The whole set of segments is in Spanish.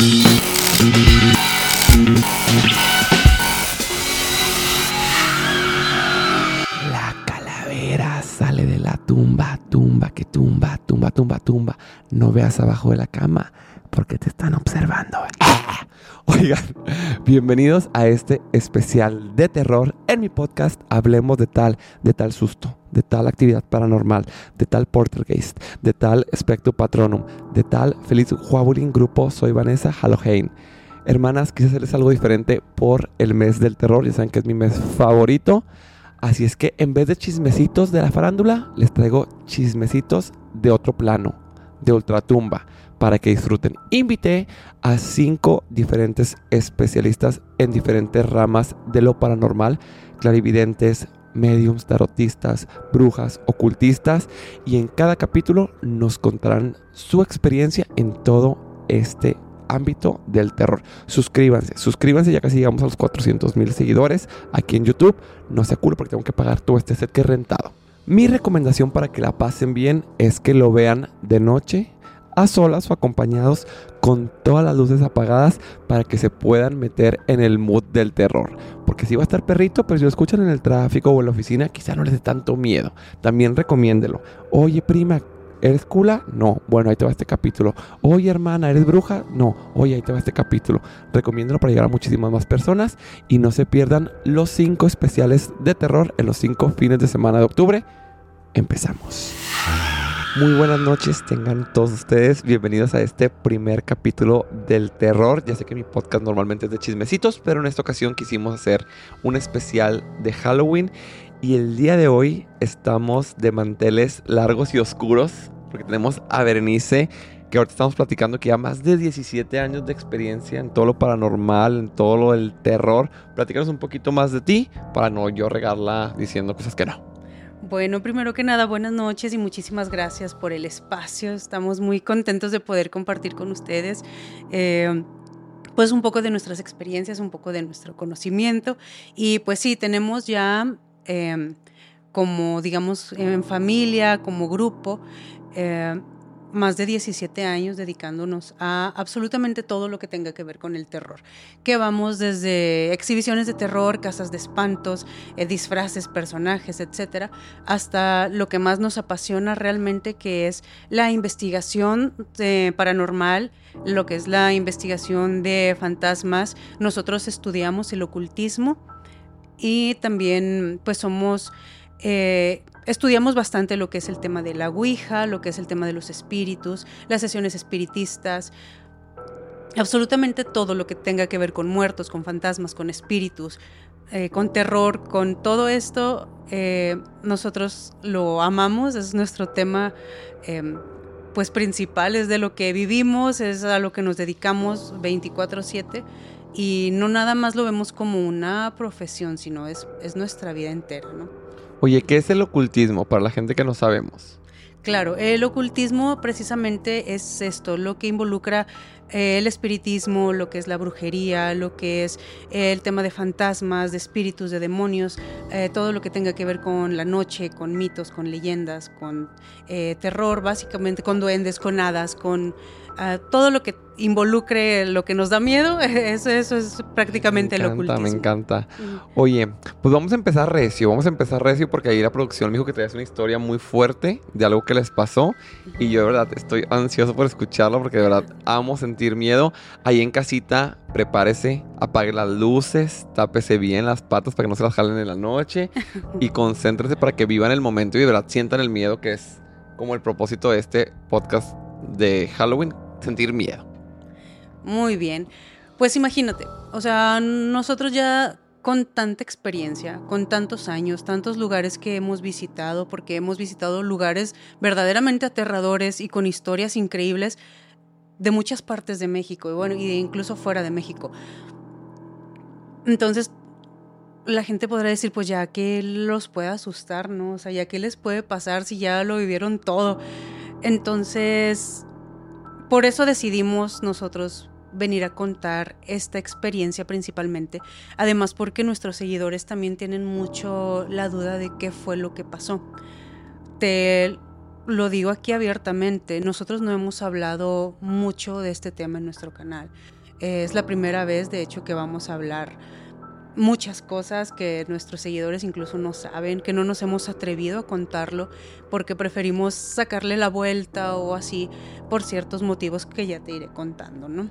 La calavera sale de la tumba, tumba, que tumba, tumba, tumba, tumba. No veas abajo de la cama porque te están observando. Oigan, bienvenidos a este especial de terror en mi podcast. Hablemos de tal, de tal susto, de tal actividad paranormal, de tal poltergeist, de tal espectro patronum, de tal feliz Huawulin grupo. Soy Vanessa Halloween. Hermanas, quise hacerles algo diferente por el mes del terror. Ya saben que es mi mes favorito. Así es que en vez de chismecitos de la farándula, les traigo chismecitos de otro plano, de ultratumba, para que disfruten. Invité a cinco diferentes especialistas en diferentes ramas de lo paranormal, clarividentes, mediums, tarotistas, brujas, ocultistas, y en cada capítulo nos contarán su experiencia en todo este ámbito del terror. Suscríbanse, suscríbanse, ya casi llegamos a los 400 mil seguidores aquí en YouTube. No se culo porque tengo que pagar todo este set que he rentado. Mi recomendación para que la pasen bien es que lo vean de noche, a solas o acompañados con todas las luces apagadas para que se puedan meter en el mood del terror. Porque si va a estar perrito, pero si lo escuchan en el tráfico o en la oficina, quizá no les dé tanto miedo. También recomiéndelo. Oye, prima, ¿Eres cula? No. Bueno, ahí te va este capítulo. Oye, hermana, ¿eres bruja? No. Oye, ahí te va este capítulo. Recomiéndalo para llegar a muchísimas más personas y no se pierdan los cinco especiales de terror en los cinco fines de semana de octubre. Empezamos. Muy buenas noches, tengan todos ustedes bienvenidos a este primer capítulo del terror. Ya sé que mi podcast normalmente es de chismecitos, pero en esta ocasión quisimos hacer un especial de Halloween y el día de hoy estamos de manteles largos y oscuros porque tenemos a Berenice, que ahorita estamos platicando que ya más de 17 años de experiencia en todo lo paranormal, en todo lo del terror. Platícanos un poquito más de ti para no yo regarla diciendo cosas que no. Bueno, primero que nada, buenas noches y muchísimas gracias por el espacio. Estamos muy contentos de poder compartir con ustedes. Eh, pues un poco de nuestras experiencias, un poco de nuestro conocimiento. Y pues sí, tenemos ya eh, como, digamos, en familia, como grupo, eh, más de 17 años dedicándonos a absolutamente todo lo que tenga que ver con el terror. Que vamos desde exhibiciones de terror, casas de espantos, eh, disfraces, personajes, etcétera, hasta lo que más nos apasiona realmente, que es la investigación eh, paranormal, lo que es la investigación de fantasmas. Nosotros estudiamos el ocultismo y también pues somos... Eh, estudiamos bastante lo que es el tema de la Ouija, lo que es el tema de los espíritus, las sesiones espiritistas, absolutamente todo lo que tenga que ver con muertos, con fantasmas, con espíritus, eh, con terror, con todo esto, eh, nosotros lo amamos, es nuestro tema eh, pues principal, es de lo que vivimos, es a lo que nos dedicamos 24/7 y no nada más lo vemos como una profesión, sino es, es nuestra vida entera, ¿no? Oye, ¿qué es el ocultismo para la gente que no sabemos? Claro, el ocultismo precisamente es esto, lo que involucra el espiritismo, lo que es la brujería, lo que es eh, el tema de fantasmas, de espíritus, de demonios, eh, todo lo que tenga que ver con la noche, con mitos, con leyendas, con terror, básicamente con duendes, con hadas, con ah, todo lo que involucre lo que nos da miedo, eso, eso es prácticamente me encanta, ocultismo. Me encanta, Oye, pues vamos a empezar recio, vamos a empezar recio porque ahí la producción me dijo que traías una historia muy fuerte de algo que les pasó y yo de verdad estoy ansioso por escucharlo porque de verdad amo sentir miedo. Ahí en casita, prepárese, apague las luces, tápese bien las patas para que no se las jalen en la noche y concéntrese para que vivan el momento y de verdad sientan el miedo que es como el propósito de este podcast de Halloween, sentir miedo. Muy bien. Pues imagínate, o sea, nosotros ya con tanta experiencia, con tantos años, tantos lugares que hemos visitado, porque hemos visitado lugares verdaderamente aterradores y con historias increíbles de muchas partes de México, y bueno, y incluso fuera de México. Entonces, la gente podrá decir, pues ya que los puede asustar, ¿no? O sea, ya que les puede pasar si ya lo vivieron todo. Entonces, por eso decidimos nosotros venir a contar esta experiencia principalmente. Además, porque nuestros seguidores también tienen mucho la duda de qué fue lo que pasó. Te lo digo aquí abiertamente, nosotros no hemos hablado mucho de este tema en nuestro canal. Es la primera vez, de hecho, que vamos a hablar muchas cosas que nuestros seguidores incluso no saben, que no nos hemos atrevido a contarlo porque preferimos sacarle la vuelta o así por ciertos motivos que ya te iré contando, ¿no?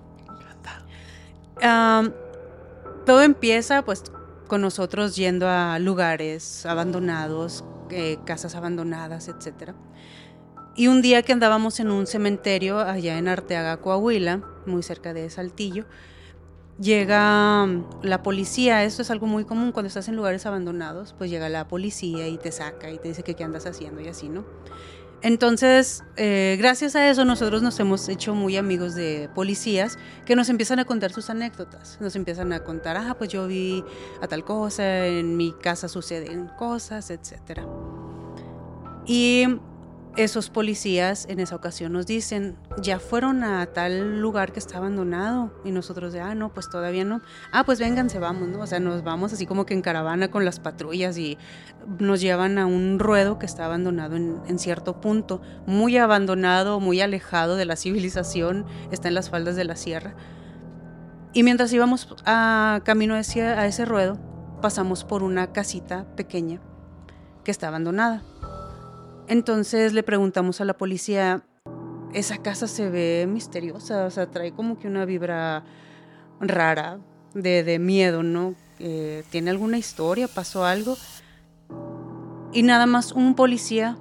todo empieza pues con nosotros yendo a lugares abandonados, eh, casas abandonadas, etc. Y un día que andábamos en un cementerio allá en Arteaga, Coahuila, muy cerca de Saltillo, llega mm, la policía, esto es algo muy común cuando estás en lugares abandonados, pues llega la policía y te saca y te dice que qué andas haciendo y así, ¿no? Entonces, eh, gracias a eso nosotros nos hemos hecho muy amigos de policías que nos empiezan a contar sus anécdotas, nos empiezan a contar, ah, pues yo vi a tal cosa, en mi casa suceden cosas, etc. Y esos policías en esa ocasión nos dicen, ya fueron a tal lugar que está abandonado. Y nosotros de, ah, no, pues todavía no. Ah, pues vénganse, vamos, ¿no? O sea, nos vamos así como que en caravana con las patrullas y nos llevan a un ruedo que está abandonado en, cierto punto, muy abandonado, muy alejado de la civilización, está en las faldas de la sierra. Y mientras íbamos a camino hacia, a ese ruedo, pasamos por una casita pequeña que está abandonada entonces le preguntamos a la policía, esa casa se ve misteriosa, o sea, trae como que una vibra rara, de, miedo, ¿no? Eh, ¿Tiene alguna historia? ¿Pasó algo? Y nada más un policía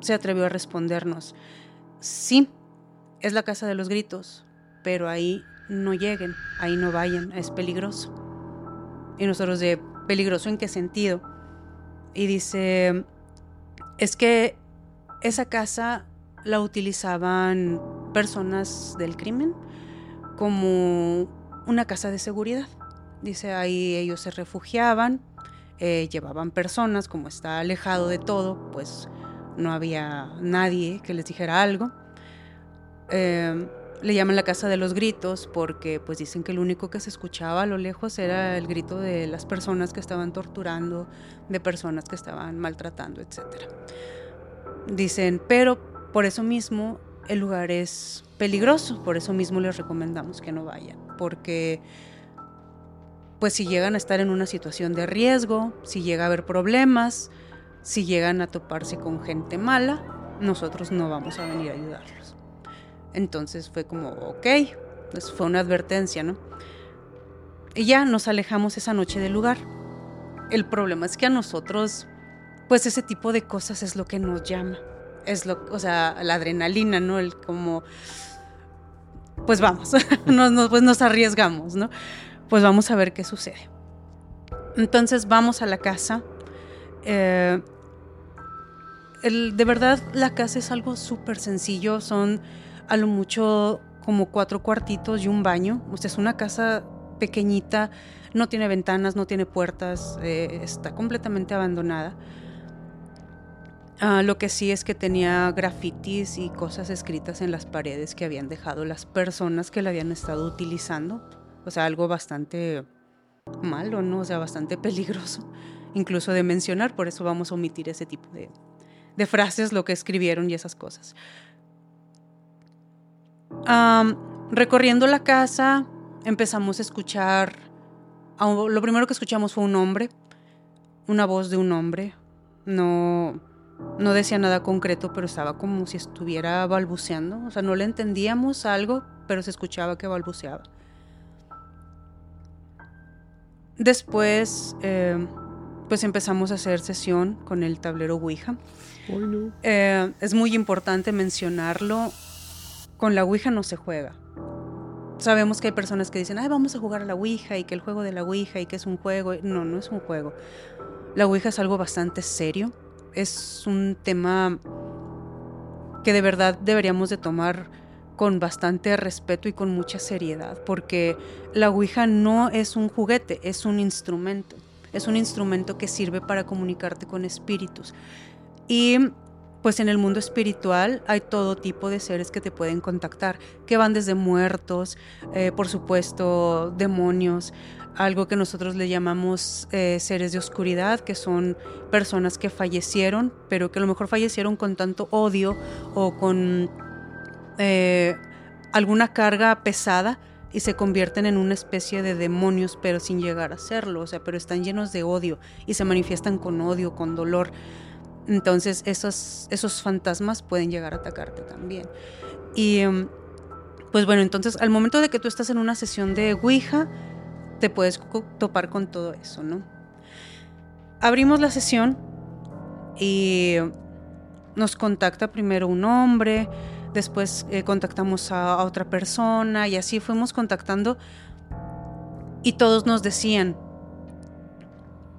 se atrevió a respondernos, sí, es la casa de los gritos, pero ahí no lleguen, ahí no vayan, es peligroso. Y nosotros de peligroso en qué sentido? Y dice, es que esa casa la utilizaban personas del crimen como una casa de seguridad. Dice, ahí ellos se refugiaban, eh, llevaban personas, como está alejado de todo, pues no había nadie que les dijera algo. Eh, le llaman la casa de los gritos porque pues dicen que lo único que se escuchaba a lo lejos era el grito de las personas que estaban torturando, de personas que estaban maltratando, etcétera. Dicen, pero por eso mismo el lugar es peligroso, por eso mismo les recomendamos que no vayan, porque pues si llegan a estar en una situación de riesgo, si llega a haber problemas, si llegan a toparse con gente mala, nosotros no vamos a venir a ayudarlos. Entonces fue como, ok, pues fue una advertencia, ¿no? Y ya nos alejamos esa noche del lugar. El problema es que a nosotros pues ese tipo de cosas es lo que nos llama. Es lo, o sea, la adrenalina, ¿no? El como, pues vamos, nos, pues nos arriesgamos, ¿no? Pues vamos a ver qué sucede. Entonces vamos a la casa. Eh, de verdad, la casa es algo súper sencillo. Son a lo mucho como cuatro cuartitos y un baño. O sea, es una casa pequeñita, no tiene ventanas, no tiene puertas, eh, está completamente abandonada. Ah, lo que sí es que tenía grafitis y cosas escritas en las paredes que habían dejado las personas que la habían estado utilizando. O sea, algo bastante malo, ¿no? O sea, bastante peligroso, incluso de mencionar, por eso vamos a omitir ese tipo de, frases, lo que escribieron y esas cosas. recorriendo la casa, empezamos a escuchar, lo primero que escuchamos fue un hombre, una voz de un hombre, no no decía nada concreto, pero estaba como si estuviera balbuceando. O sea, no le entendíamos algo, pero se escuchaba que balbuceaba. Después, eh, pues empezamos a hacer sesión con el tablero Ouija. Eh, es muy importante mencionarlo. Con la Ouija no se juega. Sabemos que hay personas que dicen, ay, vamos a jugar a la Ouija y que el juego de la Ouija y que es un juego. No, no es un juego. La Ouija es algo bastante serio es un tema que de verdad deberíamos de tomar con bastante respeto y con mucha seriedad, porque la Ouija no es un juguete, es un instrumento. Es un instrumento que sirve para comunicarte con espíritus. Y pues en el mundo espiritual hay todo tipo de seres que te pueden contactar, que van desde muertos, eh, por supuesto, demonios, algo que nosotros le llamamos eh, seres de oscuridad, que son personas que fallecieron, pero que a lo mejor fallecieron con tanto odio o con eh, alguna carga pesada y se convierten en una especie de demonios, pero sin llegar a serlo, o sea, pero están llenos de odio y se manifiestan con odio, con dolor. Entonces esos, esos fantasmas pueden llegar a atacarte también. Y em, pues bueno, entonces al momento de que tú estás en una sesión de Ouija, te puedes topar con todo eso, ¿no? Abrimos la sesión y nos contacta primero un hombre, después eh, contactamos a, otra persona y así fuimos contactando y todos nos decían,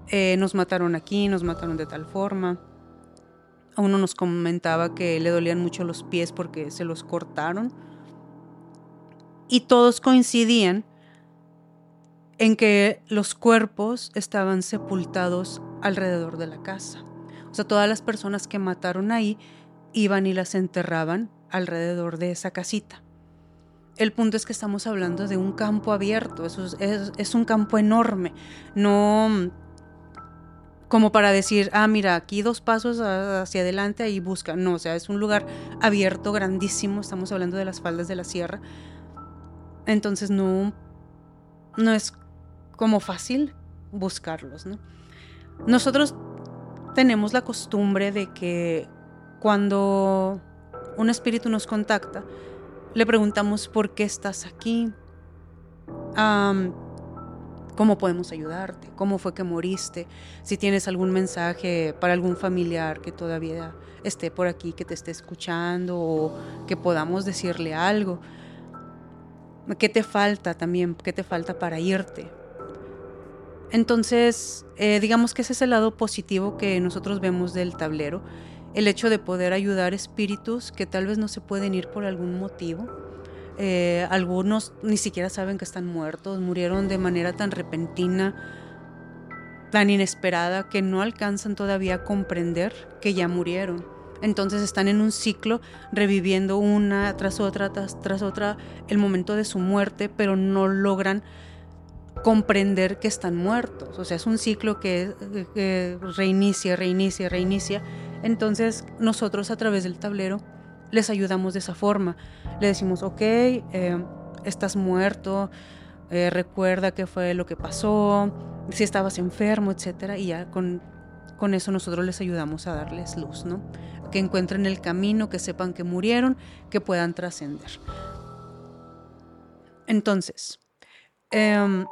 eh, nos mataron aquí, nos mataron de tal forma uno nos comentaba que le dolían mucho los pies porque se los cortaron. Y todos coincidían en que los cuerpos estaban sepultados alrededor de la casa. O sea, todas las personas que mataron ahí iban y las enterraban alrededor de esa casita. El punto es que estamos hablando de un campo abierto, es, un campo enorme, no como para decir, ah, mira, aquí dos pasos hacia adelante, ahí busca. No, o sea, es un lugar abierto, grandísimo, estamos hablando de las faldas de la sierra. Entonces no, no es como fácil buscarlos, ¿no? Nosotros tenemos la costumbre de que cuando un espíritu nos contacta, le preguntamos por qué estás aquí cómo podemos ayudarte, cómo fue que moriste, si tienes algún mensaje para algún familiar que todavía esté por aquí, que te esté escuchando o que podamos decirle algo. ¿Qué te falta también? ¿Qué te falta para irte? Entonces, eh, digamos que ese es el lado positivo que nosotros vemos del tablero, el hecho de poder ayudar espíritus que tal vez no se pueden ir por algún motivo eh, algunos ni siquiera saben que están muertos, murieron de manera tan repentina, tan inesperada, que no alcanzan todavía a comprender que ya murieron. Entonces están en un ciclo reviviendo una tras otra, tras, otra, el momento de su muerte, pero no logran comprender que están muertos. O sea, es un ciclo que, reinicia, reinicia, reinicia. Entonces nosotros a través del tablero les ayudamos de esa forma. Le decimos, ok, eh, estás muerto, eh, recuerda qué fue lo que pasó, si estabas enfermo, etc. Y ya con, con eso nosotros les ayudamos a darles luz, ¿no? Que encuentren el camino, que sepan que murieron, que puedan trascender. Entonces, em,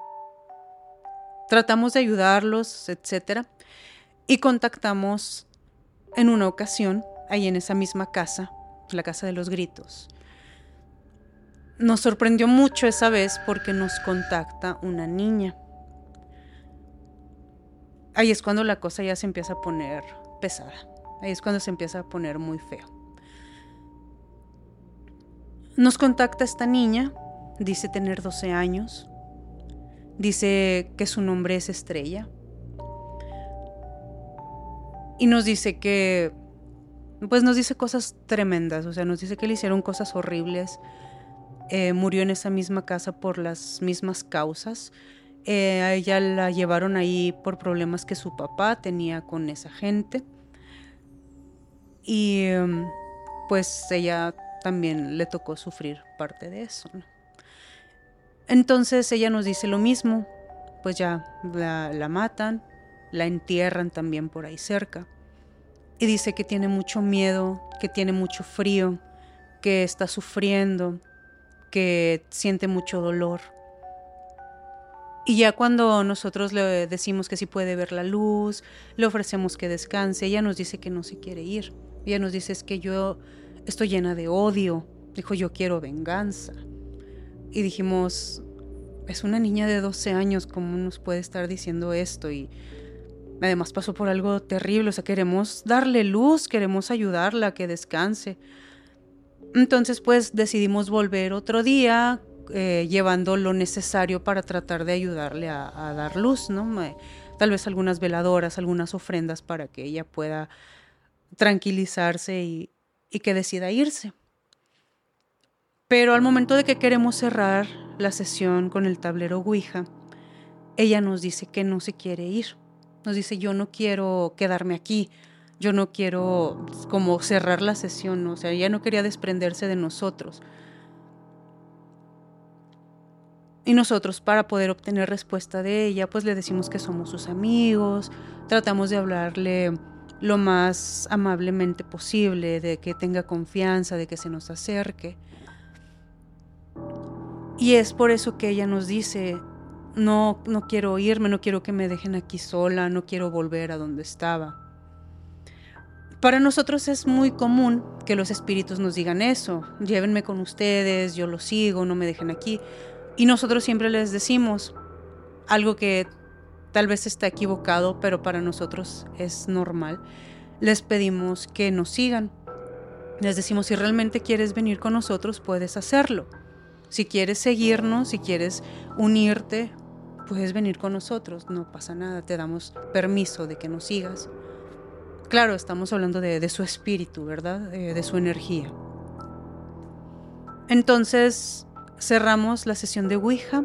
tratamos de ayudarlos, etc. Y contactamos en una ocasión, ahí en esa misma casa, la casa de los gritos. Nos sorprendió mucho esa vez porque nos contacta una niña. Ahí es cuando la cosa ya se empieza a poner pesada. Ahí es cuando se empieza a poner muy feo. Nos contacta esta niña, dice tener 12 años, dice que su nombre es Estrella y nos dice que pues nos dice cosas tremendas, o sea, nos dice que le hicieron cosas horribles, eh, murió en esa misma casa por las mismas causas. Eh, a ella la llevaron ahí por problemas que su papá tenía con esa gente. Y em, pues ella también le tocó sufrir parte de eso. Entonces ella nos dice lo mismo, pues ya la matan, la entierran también por ahí cerca y dice que tiene mucho miedo, que tiene mucho frío, que está sufriendo, que siente mucho dolor. Y ya cuando nosotros le decimos que si puede ver la luz, le ofrecemos que descanse, ella nos dice que no se quiere ir. Ella nos dice es que yo estoy llena de odio. Dijo, yo quiero venganza. Y dijimos, es una niña de 12 años, ¿cómo nos puede estar diciendo esto? Y Además pasó por algo terrible, o sea, queremos darle luz, queremos ayudarla que descanse. Entonces, pues decidimos volver otro día eh, llevando lo necesario para tratar de ayudarle a, dar luz, ¿no? tal vez algunas veladoras, algunas ofrendas para que ella pueda tranquilizarse y que decida irse. Pero al momento de que queremos cerrar la sesión con el tablero Ouija, ella nos dice que no se quiere ir. Nos dice, yo no quiero quedarme aquí, yo no quiero como cerrar la sesión, o sea, ella no quería desprenderse de nosotros. Y nosotros para poder obtener respuesta de ella, pues le decimos que somos sus amigos, tratamos de hablarle lo más amablemente posible, de que tenga confianza, de que se nos acerque. Y es por eso que ella nos dice, no, no quiero irme, no quiero que me dejen aquí sola, no quiero volver a donde estaba. Para nosotros es muy común que los espíritus nos digan eso, llévenme con ustedes, yo los sigo, no me dejen aquí. Y nosotros siempre les decimos algo que tal vez está equivocado, pero para nosotros es normal. Les pedimos que nos sigan. Les decimos, si realmente quieres venir con nosotros, puedes hacerlo. Si quieres seguirnos, si quieres unirte, puedes venir con nosotros, no pasa nada, te damos permiso de que nos sigas. Claro, estamos hablando de, su espíritu, ¿verdad? de su energía. Entonces cerramos la sesión de Ouija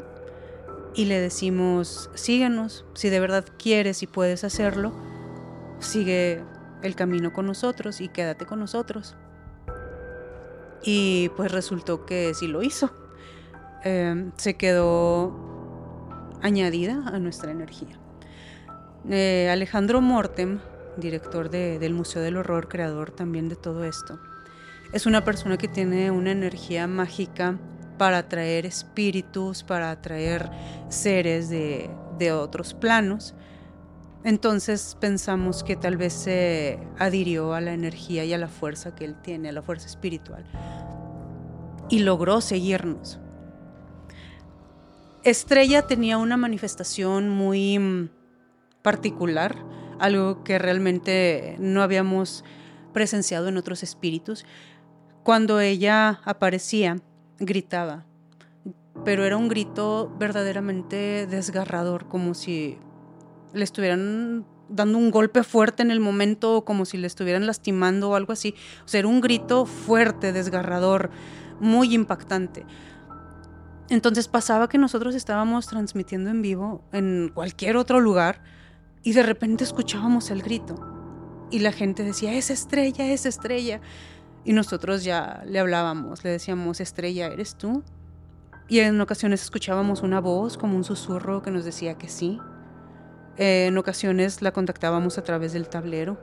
y le decimos, síguenos, si de verdad quieres y puedes hacerlo, sigue el camino con nosotros y quédate con nosotros. Y pues resultó que sí lo hizo. Em, se quedó añadida a nuestra energía. Eh, Alejandro Mortem, director del Museo del Horror, creador también de todo esto, es una persona que tiene una energía mágica para atraer espíritus, para atraer seres de, de otros planos. Entonces pensamos que tal vez se adhirió a la energía y a la fuerza que él tiene, a la fuerza espiritual, y logró seguirnos. Estrella tenía una manifestación muy mm, particular, algo que realmente no habíamos presenciado en otros espíritus. Cuando ella aparecía, gritaba, pero era un grito verdaderamente desgarrador, como si le estuvieran dando un golpe fuerte en el momento, como si le estuvieran lastimando o algo así. O sea, era un grito fuerte, desgarrador, muy impactante. Entonces pasaba que nosotros estábamos transmitiendo en vivo en cualquier otro lugar y de repente escuchábamos el grito y la gente decía, es estrella, es estrella. Y nosotros ya le hablábamos, le decíamos, estrella, ¿eres tú? Y en ocasiones escuchábamos una voz como un susurro que nos decía que sí. en ocasiones la contactábamos a través del tablero.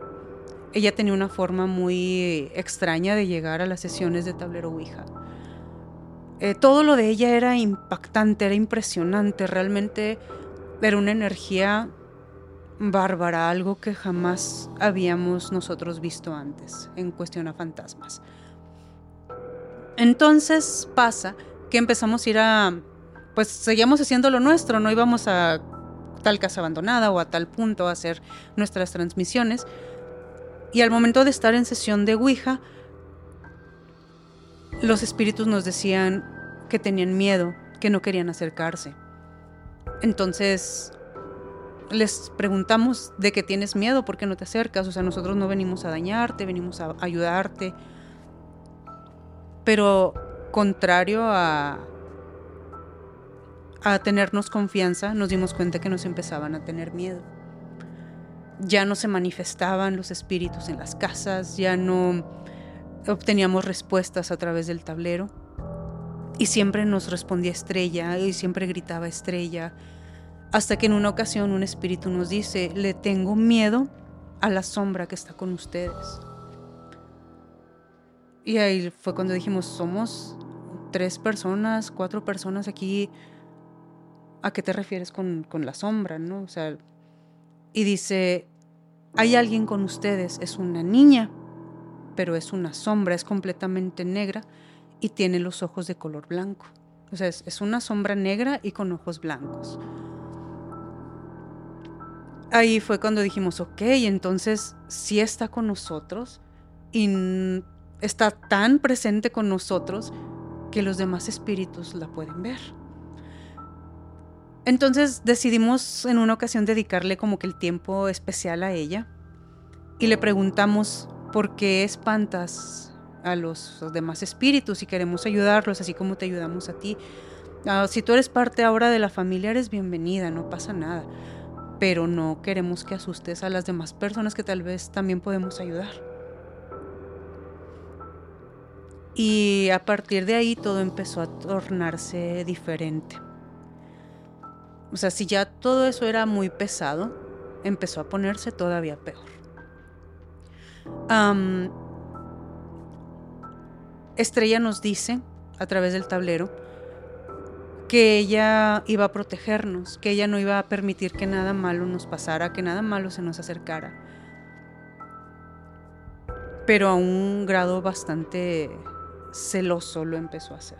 Ella tenía una forma muy extraña de llegar a las sesiones de tablero Ouija. Eh, todo lo de ella era impactante, era impresionante, realmente era una energía bárbara, algo que jamás habíamos nosotros visto antes en cuestión a fantasmas. Entonces pasa que empezamos a ir a, pues seguíamos haciendo lo nuestro, no íbamos a tal casa abandonada o a tal punto a hacer nuestras transmisiones. Y al momento de estar en sesión de Ouija, los espíritus nos decían que tenían miedo, que no querían acercarse. Entonces les preguntamos de qué tienes miedo, por qué no te acercas. O sea, nosotros no venimos a dañarte, venimos a ayudarte. Pero contrario a, a tenernos confianza, nos dimos cuenta que nos empezaban a tener miedo. Ya no se manifestaban los espíritus en las casas, ya no obteníamos respuestas a través del tablero. Y siempre nos respondía estrella y siempre gritaba estrella. Hasta que en una ocasión un espíritu nos dice, le tengo miedo a la sombra que está con ustedes. Y ahí fue cuando dijimos, somos tres personas, cuatro personas aquí. ¿A qué te refieres con, con la sombra? ¿no? O sea, y dice, hay alguien con ustedes, es una niña pero es una sombra, es completamente negra y tiene los ojos de color blanco. O sea, es, una sombra negra y con ojos blancos. Ahí fue cuando dijimos, ok, entonces sí está con nosotros y está tan presente con nosotros que los demás espíritus la pueden ver. Entonces decidimos en una ocasión dedicarle como que el tiempo especial a ella y le preguntamos ¿por qué espantas a los, demás espíritus y queremos ayudarlos así como te ayudamos a ti? Ah, si tú eres parte ahora de la familia, eres bienvenida, no pasa nada. Pero no queremos que asustes a las demás personas que tal vez también podemos ayudar. Y a partir de ahí todo empezó a tornarse diferente. O sea, si ya todo eso era muy pesado, empezó a ponerse todavía peor. Estrella nos dice, a través del tablero, que ella iba a protegernos, que ella no iba a permitir que nada malo nos pasara, que nada malo se nos acercara. Pero a un grado bastante celoso lo empezó a hacer.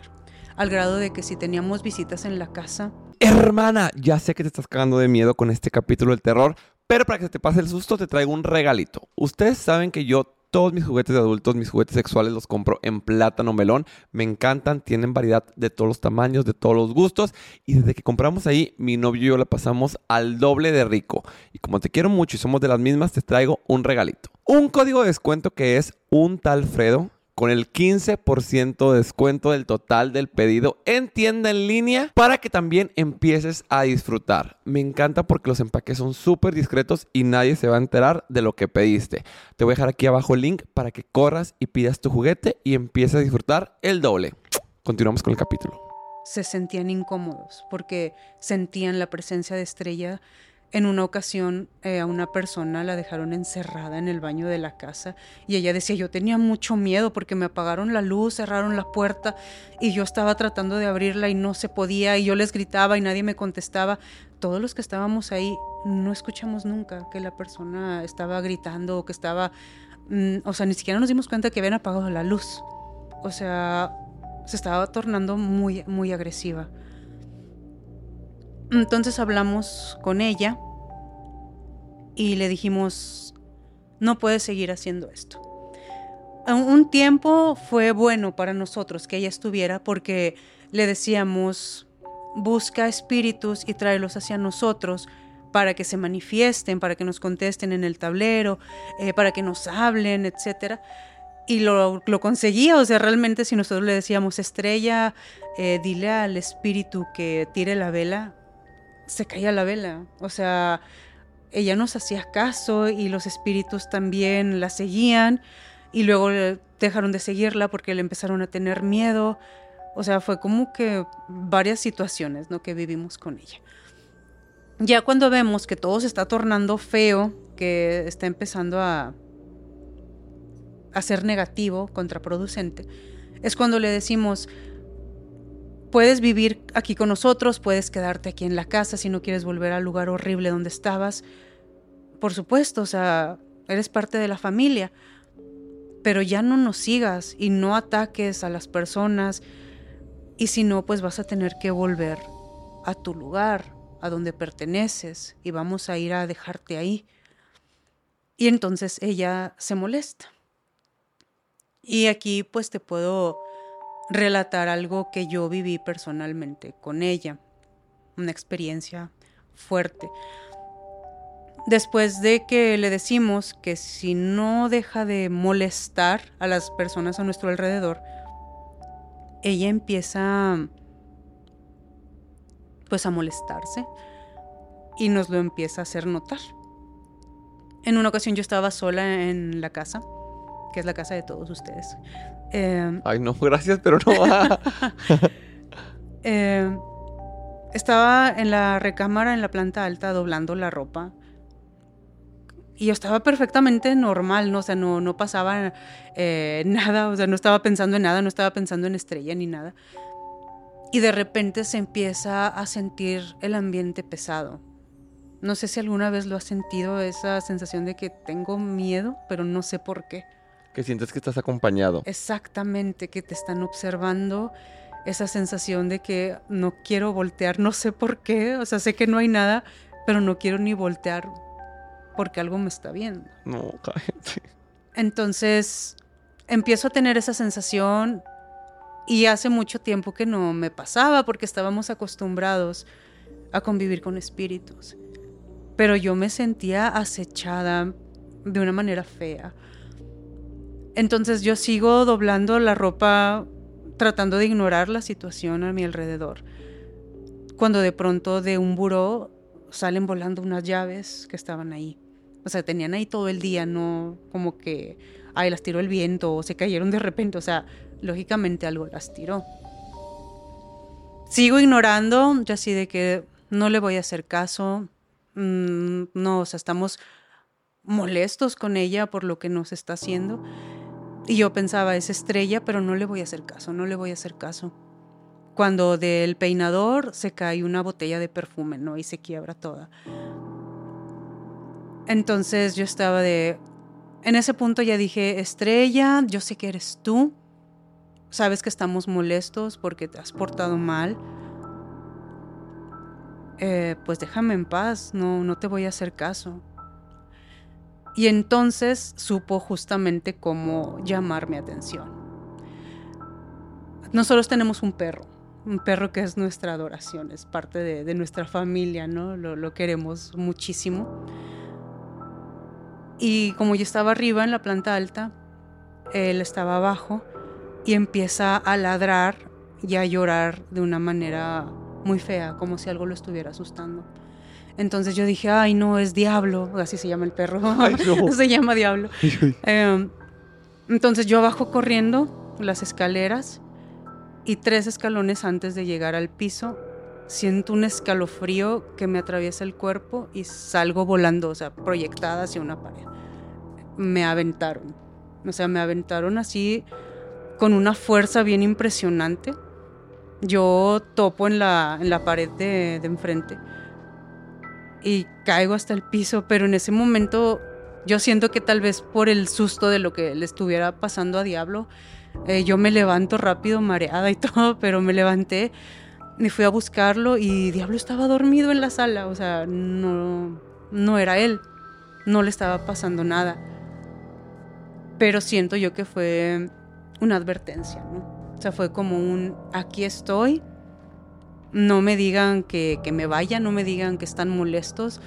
Al grado de que si teníamos visitas en la casa... Hermana, ya sé que te estás cagando de miedo con este capítulo del terror, pero para que te pase el susto te traigo un regalito. Ustedes saben que yo todos mis juguetes de adultos, mis juguetes sexuales los compro en plátano melón. Me encantan, tienen variedad de todos los tamaños, de todos los gustos. Y desde que compramos ahí, mi novio y yo la pasamos al doble de rico. Y como te quiero mucho y somos de las mismas, te traigo un regalito. Un código de descuento que es un tal Fredo con el 15% de descuento del total del pedido en tienda en línea para que también empieces a disfrutar. Me encanta porque los empaques son súper discretos y nadie se va a enterar de lo que pediste. Te voy a dejar aquí abajo el link para que corras y pidas tu juguete y empieces a disfrutar el doble. Continuamos con el capítulo. Se sentían incómodos porque sentían la presencia de Estrella en una ocasión eh, a una persona la dejaron encerrada en el baño de la casa y ella decía, yo tenía mucho miedo porque me apagaron la luz, cerraron la puerta y yo estaba tratando de abrirla y no se podía y yo les gritaba y nadie me contestaba. Todos los que estábamos ahí no escuchamos nunca que la persona estaba gritando o que estaba, mm, o sea, ni siquiera nos dimos cuenta que habían apagado la luz. O sea, se estaba tornando muy, muy agresiva. Entonces hablamos con ella y le dijimos, no puedes seguir haciendo esto. Un tiempo fue bueno para nosotros que ella estuviera porque le decíamos, busca espíritus y tráelos hacia nosotros para que se manifiesten, para que nos contesten en el tablero, eh, para que nos hablen, etc. Y lo, conseguía, o sea, realmente si nosotros le decíamos, estrella, eh, dile al espíritu que tire la vela, se caía la vela. O sea, ella nos hacía caso y los espíritus también la seguían y luego dejaron de seguirla porque le empezaron a tener miedo. O sea, fue como que varias situaciones ¿no? que vivimos con ella. Ya cuando vemos que todo se está tornando feo, que está empezando a, a ser negativo, contraproducente, es cuando le decimos, Puedes vivir aquí con nosotros, puedes quedarte aquí en la casa si no quieres volver al lugar horrible donde estabas. Por supuesto, o sea, eres parte de la familia, pero ya no nos sigas y no ataques a las personas y si no, pues vas a tener que volver a tu lugar, a donde perteneces y vamos a ir a dejarte ahí. Y entonces ella se molesta. Y aquí pues te puedo relatar algo que yo viví personalmente con ella, una experiencia fuerte. Después de que le decimos que si no deja de molestar a las personas a nuestro alrededor, ella empieza pues a molestarse y nos lo empieza a hacer notar. En una ocasión yo estaba sola en la casa, que es la casa de todos ustedes. Em, Ay, no, gracias, pero no. eh, estaba en la recámara en la planta alta doblando la ropa. Y yo estaba perfectamente normal, ¿no? O sea, no, no pasaba eh, nada, o sea, no estaba pensando en nada, no estaba pensando en estrella ni nada. Y de repente se empieza a sentir el ambiente pesado. No sé si alguna vez lo has sentido, esa sensación de que tengo miedo, pero no sé por qué. Que sientes que estás acompañado. Exactamente, que te están observando. Esa sensación de que no quiero voltear, no sé por qué. O sea, sé que no hay nada, pero no quiero ni voltear porque algo me está viendo. No, cállate. Entonces, empiezo a tener esa sensación y hace mucho tiempo que no me pasaba porque estábamos acostumbrados a convivir con espíritus. Pero yo me sentía acechada de una manera fea Entonces yo sigo doblando la ropa tratando de ignorar la situación a mi alrededor. Cuando de pronto de un buró salen volando unas llaves que estaban ahí. O sea, tenían ahí todo el día, no como que, ay, las tiró el viento o se cayeron de repente. O sea, lógicamente algo las tiró. Sigo ignorando, ya así de que no le voy a hacer caso. Mm, no, o sea, estamos molestos con ella por lo que nos está haciendo. Y yo pensaba, es estrella, pero no le voy a hacer caso, no le voy a hacer caso. Cuando del peinador se cae una botella de perfume, ¿no? Y se quiebra toda. Entonces yo estaba de... En ese punto ya dije, estrella, yo sé que eres tú. Sabes que estamos molestos porque te has portado mal. Eh, pues déjame en paz, no, no te voy a hacer caso. Y entonces supo justamente cómo llamar mi atención. Nosotros tenemos un perro, un perro que es nuestra adoración, es parte de, nuestra familia, ¿no? Lo, lo, queremos muchísimo. Y como yo estaba arriba en la planta alta, él estaba abajo y empieza a ladrar y a llorar de una manera muy fea, como si algo lo estuviera asustando. Entonces yo dije, ay, no, es Diablo, así se llama el perro, se llama Diablo. Em, entonces yo abajo corriendo las escaleras y tres escalones antes de llegar al piso, siento un escalofrío que me atraviesa el cuerpo y salgo volando, o sea, proyectada hacia una pared. Me aventaron, o sea, me aventaron así con una fuerza bien impresionante. Yo topo en la, en la pared de, de enfrente y caigo hasta el piso, pero en ese momento yo siento que tal vez por el susto de lo que le estuviera pasando a Diablo, eh, yo me levanto rápido, mareada y todo, pero me levanté y fui a buscarlo y Diablo estaba dormido en la sala, o sea, no, no era él, no le estaba pasando nada. Pero siento yo que fue una advertencia, ¿no? O sea, fue como un, aquí estoy, no me digan que, me vaya, no me digan que están molestos,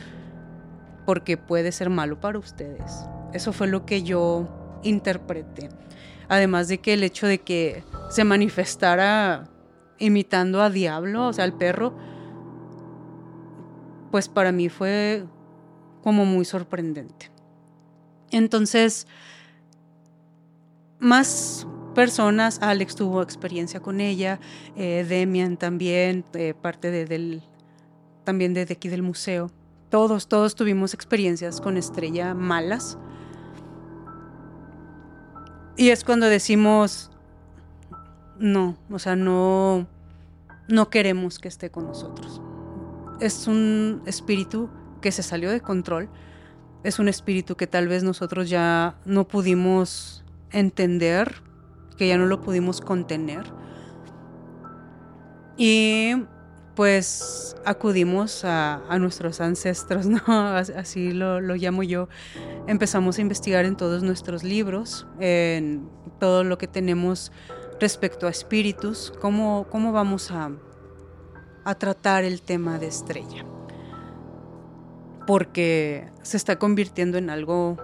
porque puede ser malo para ustedes. Eso fue lo que yo interpreté. Además de que el hecho de que se manifestara imitando a Diablo, o sea, al perro, pues para mí fue como muy sorprendente. Entonces, más personas. Alex tuvo experiencia con ella, eh, Demian también, eh, parte de, del, también de aquí del museo. Todos, todos tuvimos experiencias con Estrella malas. Y es cuando decimos, no, o sea, no, no queremos que esté con nosotros. Es un espíritu que se salió de control. Es un espíritu que tal vez nosotros ya no pudimos entender que ya no lo pudimos contener. Y pues acudimos a, nuestros ancestros, ¿no? Así lo, llamo yo. Empezamos a investigar en todos nuestros libros, en todo lo que tenemos respecto a espíritus, cómo, cómo vamos a, a tratar el tema de estrella. Porque se está convirtiendo en algo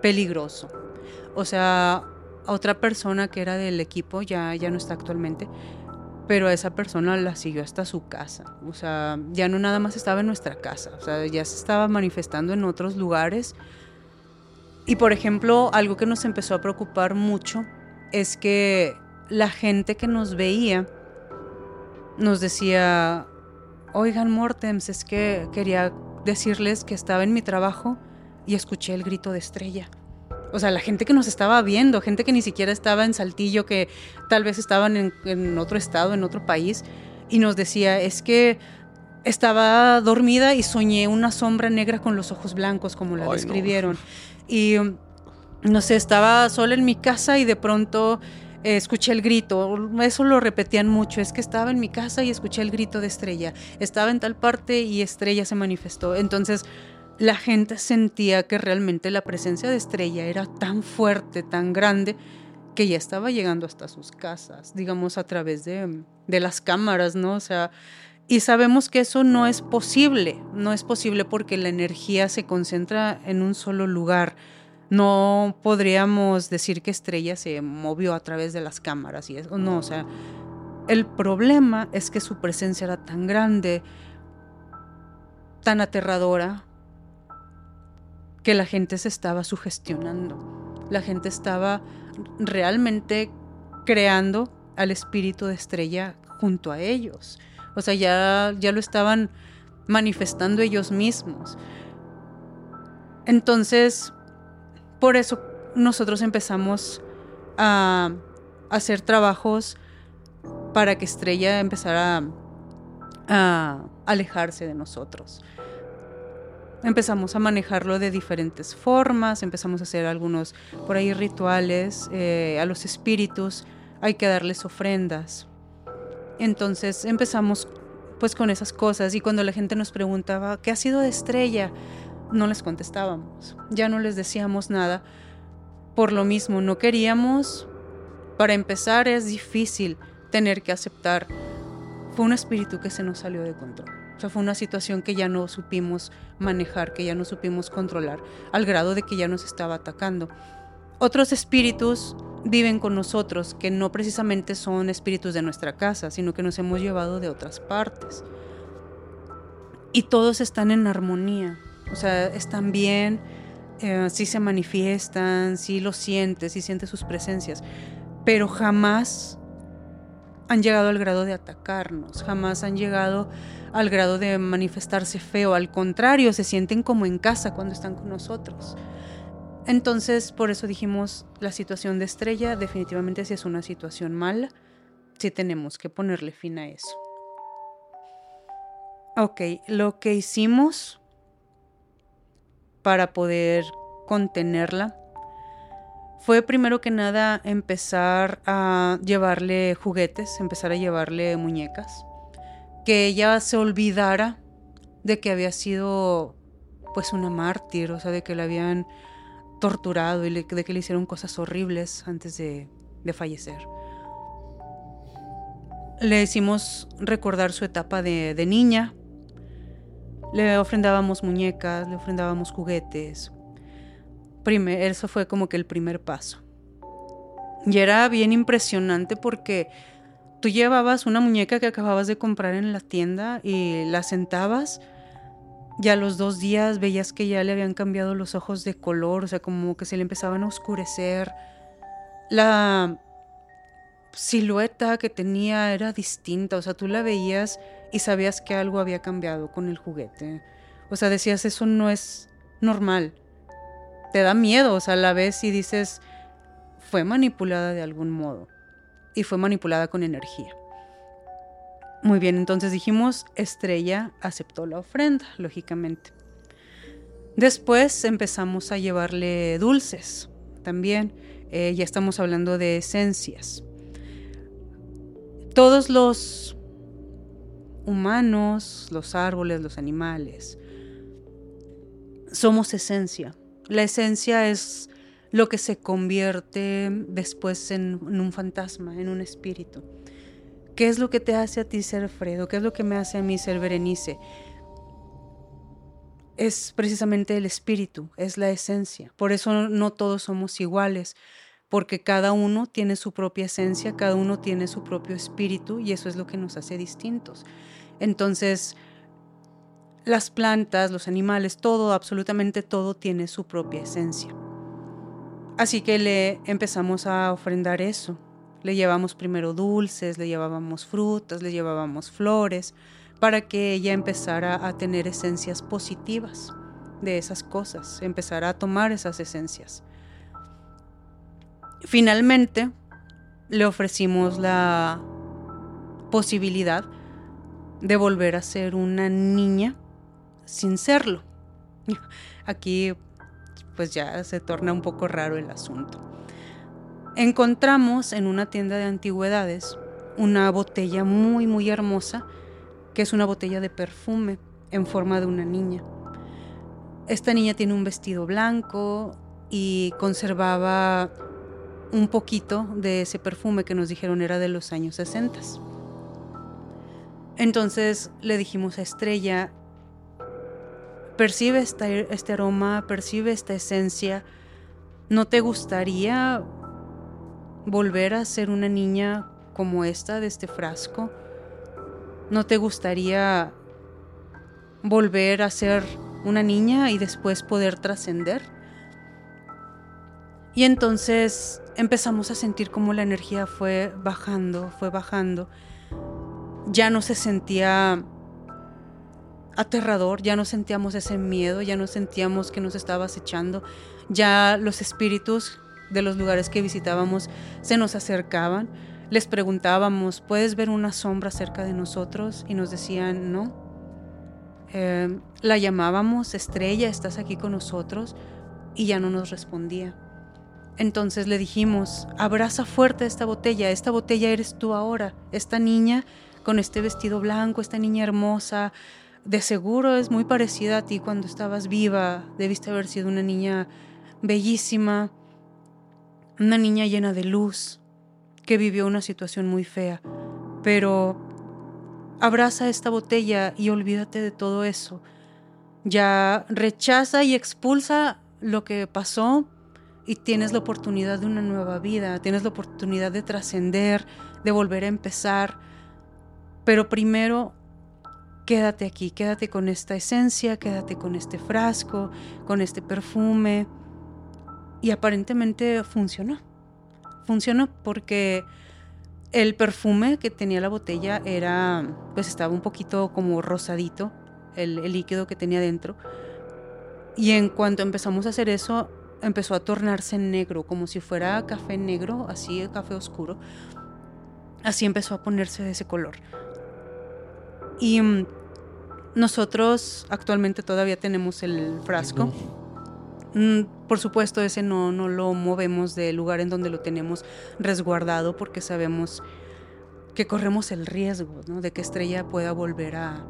peligroso. O sea, otra persona que era del equipo, ya, ya no está actualmente, pero a esa persona la siguió hasta su casa. O sea, ya no nada más estaba en nuestra casa, o sea, ya se estaba manifestando en otros lugares. Y por ejemplo, algo que nos empezó a preocupar mucho es que la gente que nos veía nos decía, oigan Mortems, es que quería decirles que estaba en mi trabajo y escuché el grito de estrella o sea, la gente que nos estaba viendo, gente que ni siquiera estaba en Saltillo, que tal vez estaban en, otro estado, en otro país, y nos decía, es que estaba dormida y soñé una sombra negra con los ojos blancos, como la describieron. Y no sé, estaba sola en mi casa y de pronto eh, escuché el grito. Eso lo repetían mucho, es que estaba en mi casa y escuché el grito de Estrella. Estaba en tal parte y Estrella se manifestó. Entonces, la gente sentía que realmente la presencia de Estrella era tan fuerte, tan grande, que ya estaba llegando hasta sus casas, digamos, a través de, las cámaras, ¿no? O sea, y sabemos que eso no es posible, no es posible porque la energía se concentra en un solo lugar. No podríamos decir que Estrella se movió a través de las cámaras y eso, no, o sea, el problema es que su presencia era tan grande, tan aterradora, que la gente se estaba sugestionando. La gente estaba realmente creando al espíritu de estrella junto a ellos. O sea, ya, ya lo estaban manifestando ellos mismos. Entonces, por eso nosotros empezamos a hacer trabajos para que Estrella empezara a alejarse de nosotros. Empezamos a manejarlo de diferentes formas, empezamos a hacer algunos por ahí rituales, eh, a los espíritus hay que darles ofrendas. Entonces empezamos pues con esas cosas y cuando la gente nos preguntaba, ¿qué ha sido de estrella? No les contestábamos, ya no les decíamos nada. Por lo mismo, no queríamos, para empezar es difícil tener que aceptar, fue un espíritu que se nos salió de control. Fue una situación que ya no supimos manejar, que ya no supimos controlar, al grado de que ya nos estaba atacando. Otros espíritus viven con nosotros, que no precisamente son espíritus de nuestra casa, sino que nos hemos llevado de otras partes. Y todos están en armonía, o sea, están bien, eh, sí se manifiestan, sí lo sientes, sí sientes sus presencias, pero jamás han llegado al grado de atacarnos, jamás han llegado al grado de manifestarse feo, al contrario, se sienten como en casa cuando están con nosotros. Entonces, por eso dijimos, la situación de estrella definitivamente si es una situación mala, sí tenemos que ponerle fin a eso. Ok, lo que hicimos para poder contenerla fue primero que nada empezar a llevarle juguetes, empezar a llevarle muñecas, que ella se olvidara de que había sido pues una mártir, o sea, de que la habían torturado y de que le hicieron cosas horribles antes de, fallecer. Le hicimos recordar su etapa de, de niña, le ofrendábamos muñecas, le ofrendábamos juguetes, eso fue como que el primer paso. Y era bien impresionante porque tú llevabas una muñeca que acababas de comprar en la tienda y la sentabas y a los dos días veías que ya le habían cambiado los ojos de color, o sea, como que se le empezaban a oscurecer. La silueta que tenía era distinta, o sea, tú la veías y sabías que algo había cambiado con el juguete. O sea, decías, eso no es normal te da miedo, o sea, a la vez y dices, fue manipulada de algún modo y fue manipulada con energía. Muy bien, entonces dijimos, Estrella aceptó la ofrenda, lógicamente. Después empezamos a llevarle dulces también, eh, ya estamos hablando de esencias. Todos los humanos, los árboles, los animales, somos esencia. La esencia es lo que se convierte después en, un fantasma, en un espíritu. ¿Qué es lo que te hace a ti ser Fredo? ¿Qué es lo que me hace a mí ser Berenice? Es precisamente el espíritu, es la esencia. Por eso no todos somos iguales, porque cada uno tiene su propia esencia, cada uno tiene su propio espíritu y eso es lo que nos hace distintos. Entonces, las plantas, los animales, todo, absolutamente todo tiene su propia esencia. Así que le empezamos a ofrendar eso. Le llevamos primero dulces, le llevábamos frutas, le llevábamos flores, para que ella empezara a tener esencias positivas de esas cosas, empezara a tomar esas esencias. Finalmente, le ofrecimos la posibilidad de volver a ser una niña sin serlo. Aquí pues ya se torna un poco raro el asunto. Encontramos en una tienda de antigüedades una botella muy muy hermosa que es una botella de perfume en forma de una niña. Esta niña tiene un vestido blanco y conservaba un poquito de ese perfume que nos dijeron era de los años 60. Entonces le dijimos a Estrella, percibe este aroma, percibe esta esencia, ¿No te gustaría volver a ser una niña como esta de este frasco? ¿No te gustaría volver a ser una niña y después poder trascender? Y entonces empezamos a sentir como la energía fue bajando, fue bajando. Ya no se sentía aterrador, ya no sentíamos ese miedo, ya no sentíamos que nos estaba acechando, ya los espíritus de los lugares que visitábamos se nos acercaban, les preguntábamos, ¿puedes ver una sombra cerca de nosotros? Y nos decían, no. Eh, la llamábamos, estrella, estás aquí con nosotros, y ya no nos respondía. Entonces le dijimos, abraza fuerte esta botella, esta botella eres tú ahora, esta niña con este vestido blanco, esta niña hermosa, de seguro es muy parecida a ti cuando estabas viva, debiste haber sido una niña bellísima, una niña llena de luz, que vivió una situación muy fea, pero abraza esta botella y olvídate de todo eso. Ya rechaza y expulsa lo que pasó y tienes la oportunidad de una nueva vida, tienes la oportunidad de trascender, de volver a empezar. Pero primero quédate aquí, quédate con esta esencia, quédate con este frasco, con este perfume. Y aparentemente funcionó. Funcionó porque el perfume que tenía la botella era, pues estaba un poquito como rosadito, el, líquido que tenía dentro. Y en cuanto empezamos a hacer eso, empezó a tornarse negro, como si fuera café negro, así café oscuro. Así empezó a ponerse de ese color. Y mm, nosotros actualmente todavía tenemos el frasco. Mm, por supuesto, ese no, no lo movemos del lugar en donde lo tenemos resguardado porque sabemos que corremos el riesgo de que Estrella pueda volver a,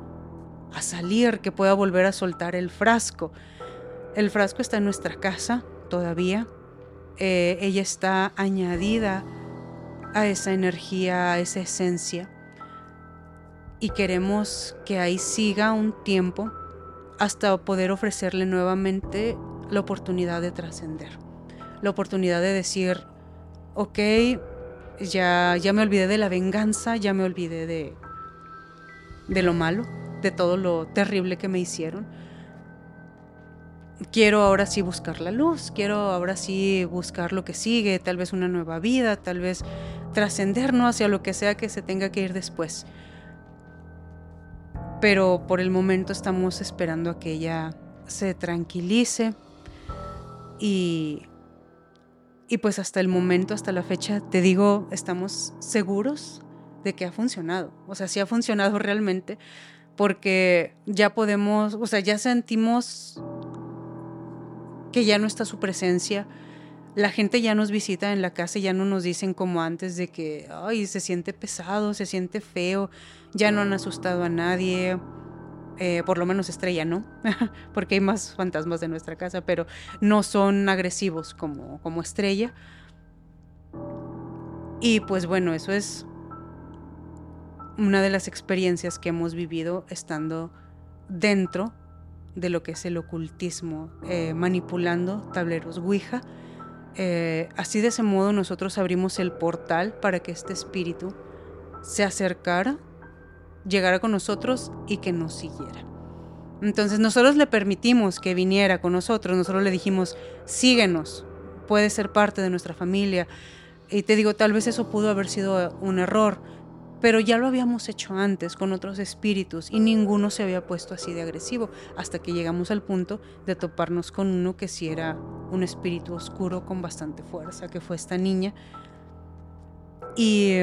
a salir, que pueda volver a soltar el frasco. El frasco está en nuestra casa todavía. Eh, ella está añadida a esa energía, a esa esencia y queremos que ahí siga un tiempo hasta poder ofrecerle nuevamente la oportunidad de trascender, la oportunidad de decir, ok, ya, ya me olvidé de la venganza, ya me olvidé de, de lo malo, de todo lo terrible que me hicieron. Quiero ahora sí buscar la luz, quiero ahora sí buscar lo que sigue, tal vez una nueva vida, tal vez trascendernos hacia lo que sea que se tenga que ir después pero por el momento estamos esperando a que ella se tranquilice y, y pues hasta el momento, hasta la fecha, te digo, estamos seguros de que ha funcionado. O sea, sí ha funcionado realmente porque ya podemos, o sea, ya sentimos que ya no está su presencia. La gente ya nos visita en la casa y ya no nos dicen como antes de que, ay, se siente pesado, se siente feo ya no han asustado a nadie. Eh, por lo menos estrella, ¿no? Porque hay más fantasmas de nuestra casa, pero no son agresivos como, como estrella. Y pues bueno, eso es una de las experiencias que hemos vivido estando dentro de lo que es el ocultismo, eh, manipulando tableros Ouija. Eh, así de ese modo nosotros abrimos el portal para que este espíritu se acercara llegara con nosotros y que nos siguiera. Entonces nosotros le permitimos que viniera con nosotros, nosotros le dijimos, síguenos, puede ser parte de nuestra familia. Y te digo, tal vez eso pudo haber sido un error, pero ya lo habíamos hecho antes con otros espíritus y ninguno se había puesto así de agresivo hasta que llegamos al punto de toparnos con uno que sí era un espíritu oscuro con bastante fuerza, que fue esta niña. Y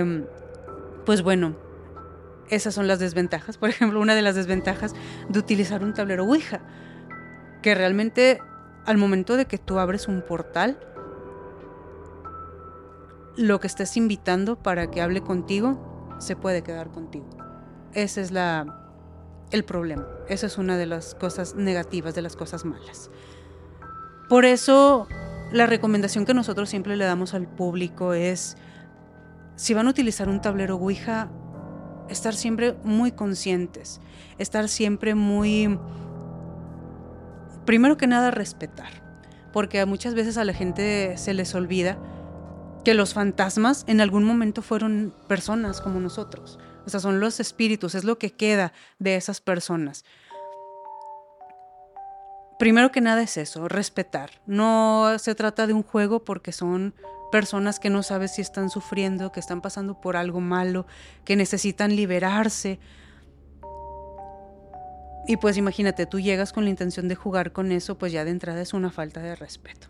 pues bueno, esas son las desventajas. Por ejemplo, una de las desventajas de utilizar un tablero Ouija, que realmente al momento de que tú abres un portal, lo que estés invitando para que hable contigo se puede quedar contigo. Ese es la el problema. Esa es una de las cosas negativas, de las cosas malas. Por eso la recomendación que nosotros siempre le damos al público es si van a utilizar un tablero Ouija, estar siempre muy conscientes, estar siempre muy, primero que nada, respetar. porque muchas veces a la gente se les olvida que los fantasmas en algún momento fueron personas como nosotros. O sea, son los espíritus, es lo que queda de esas personas. Primero que nada es eso, respetar. No se trata de un juego porque son personas que no sabes si están sufriendo, que están pasando por algo malo, que necesitan liberarse. Y pues imagínate, tú llegas con la intención de jugar con eso, pues ya de entrada es una falta de respeto.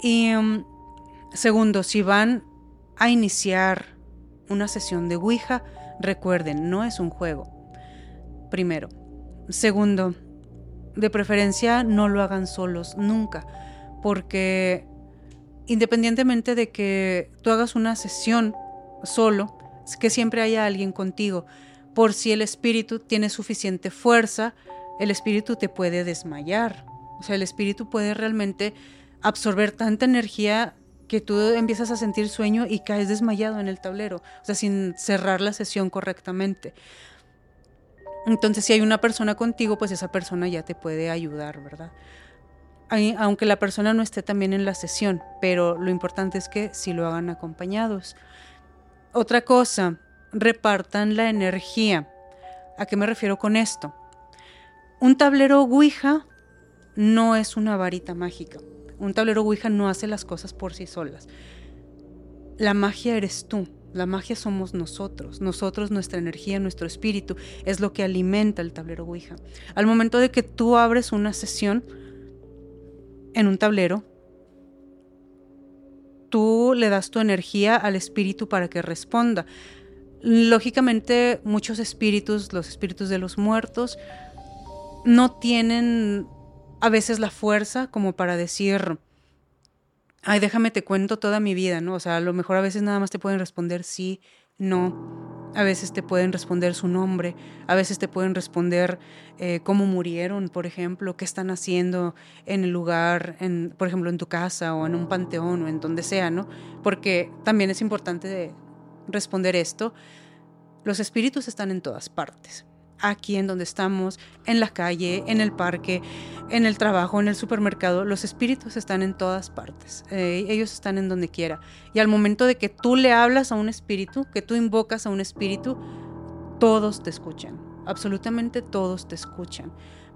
Y mm, segundo, si van a iniciar una sesión de Ouija, recuerden, no es un juego. Primero. Segundo, de preferencia no lo hagan solos, nunca porque independientemente de que tú hagas una sesión solo, es que siempre haya alguien contigo. Por si el espíritu tiene suficiente fuerza, el espíritu te puede desmayar. O sea, el espíritu puede realmente absorber tanta energía que tú empiezas a sentir sueño y caes desmayado en el tablero, o sea, sin cerrar la sesión correctamente. Entonces, si hay una persona contigo, pues esa persona ya te puede ayudar, ¿verdad? aunque la persona no esté también en la sesión, pero lo importante es que si lo hagan acompañados. Otra cosa, repartan la energía. ¿A qué me refiero con esto? Un tablero Ouija no es una varita mágica. Un tablero Ouija no hace las cosas por sí solas. La magia eres tú, la magia somos nosotros, nosotros, nuestra energía, nuestro espíritu, es lo que alimenta el tablero Ouija. Al momento de que tú abres una sesión, en un tablero, tú le das tu energía al espíritu para que responda. Lógicamente, muchos espíritus, los espíritus de los muertos, no tienen a veces la fuerza como para decir, ay, déjame te cuento toda mi vida, ¿no? O sea, a lo mejor a veces nada más te pueden responder sí, no. A veces te pueden responder su nombre, a veces te pueden responder eh, cómo murieron, por ejemplo, qué están haciendo en el lugar, en, por ejemplo, en tu casa o en un panteón o en donde sea, ¿no? Porque también es importante responder esto. Los espíritus están en todas partes aquí en donde estamos, en la calle, en el parque, en el trabajo, en el supermercado. Los espíritus están en todas partes. Eh, ellos están en donde quiera. Y al momento de que tú le hablas a un espíritu, que tú invocas a un espíritu, todos te escuchan. Absolutamente todos te escuchan.